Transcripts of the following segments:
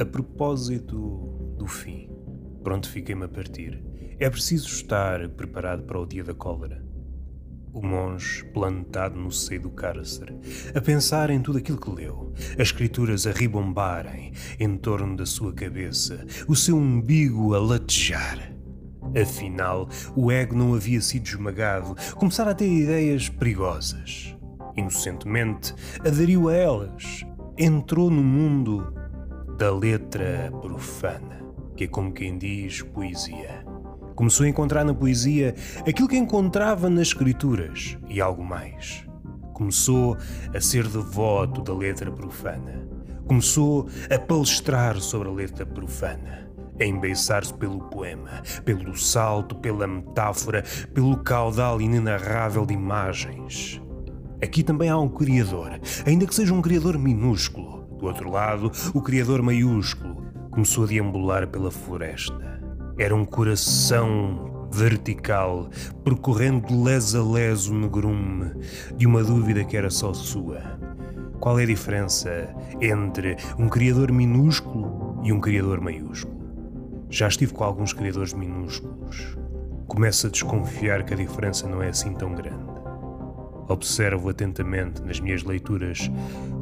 A propósito do fim, pronto fiquei-me a partir. É preciso estar preparado para o dia da cólera. O monge plantado no seio do cárcere, a pensar em tudo aquilo que leu, as escrituras a ribombarem em torno da sua cabeça, o seu umbigo a latejar. Afinal, o ego não havia sido esmagado, começara a ter ideias perigosas. Inocentemente, aderiu a elas, entrou no mundo da letra profana, que é como quem diz poesia. Começou a encontrar na poesia aquilo que encontrava nas escrituras e algo mais. Começou a ser devoto da letra profana. Começou a palestrar sobre a letra profana a embeiçar-se pelo poema, pelo salto, pela metáfora, pelo caudal inenarrável de imagens. Aqui também há um Criador, ainda que seja um Criador minúsculo, do outro lado, o Criador maiúsculo começou a deambular pela floresta. Era um coração vertical, percorrendo les a les o negrume de uma dúvida que era só sua. Qual é a diferença entre um Criador minúsculo e um Criador maiúsculo? Já estive com alguns Criadores minúsculos. Começo a desconfiar que a diferença não é assim tão grande. Observo atentamente nas minhas leituras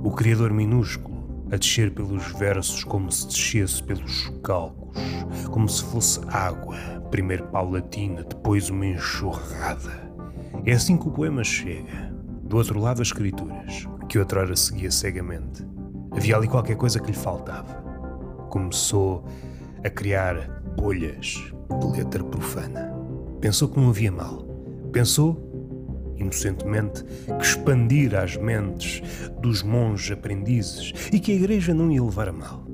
o Criador minúsculo a descer pelos versos como se descesse pelos calcos, como se fosse água, primeiro paulatina, depois uma enxurrada. É assim que o poema chega. Do outro lado, as escrituras, que outrora seguia cegamente. Havia ali qualquer coisa que lhe faltava. Começou a criar bolhas de letra profana. Pensou que não havia mal. Pensou inocentemente, que expandir as mentes dos monges aprendizes e que a Igreja não ia levar a mal.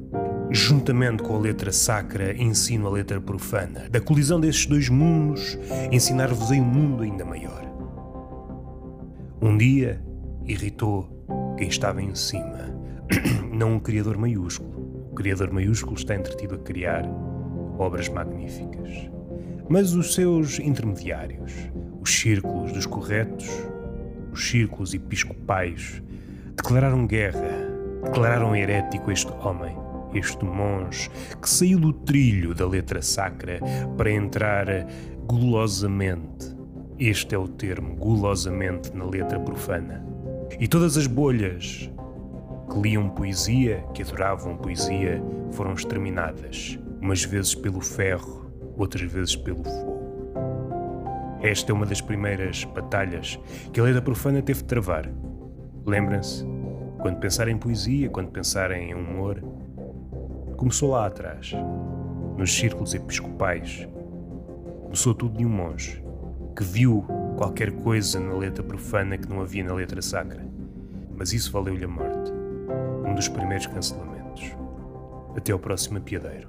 Juntamente com a letra sacra, ensino a letra profana. Da colisão desses dois mundos, ensinar-vos-ei um mundo ainda maior. Um dia, irritou quem estava em cima, não um Criador maiúsculo. O Criador maiúsculo está entretido a criar obras magníficas. Mas os seus intermediários, os círculos dos corretos, os círculos episcopais, declararam guerra, declararam herético este homem, este monge, que saiu do trilho da letra sacra para entrar gulosamente, este é o termo, gulosamente na letra profana. E todas as bolhas que liam poesia, que adoravam poesia, foram exterminadas, umas vezes pelo ferro, outras vezes pelo fogo. Esta é uma das primeiras batalhas que a lei da profana teve de travar. Lembrem-se, quando pensar em poesia, quando pensar em humor, começou lá atrás, nos círculos episcopais. Começou tudo de um monge que viu qualquer coisa na letra profana que não havia na letra sacra. Mas isso valeu-lhe a morte. Um dos primeiros cancelamentos. Até ao próximo apiadeiro.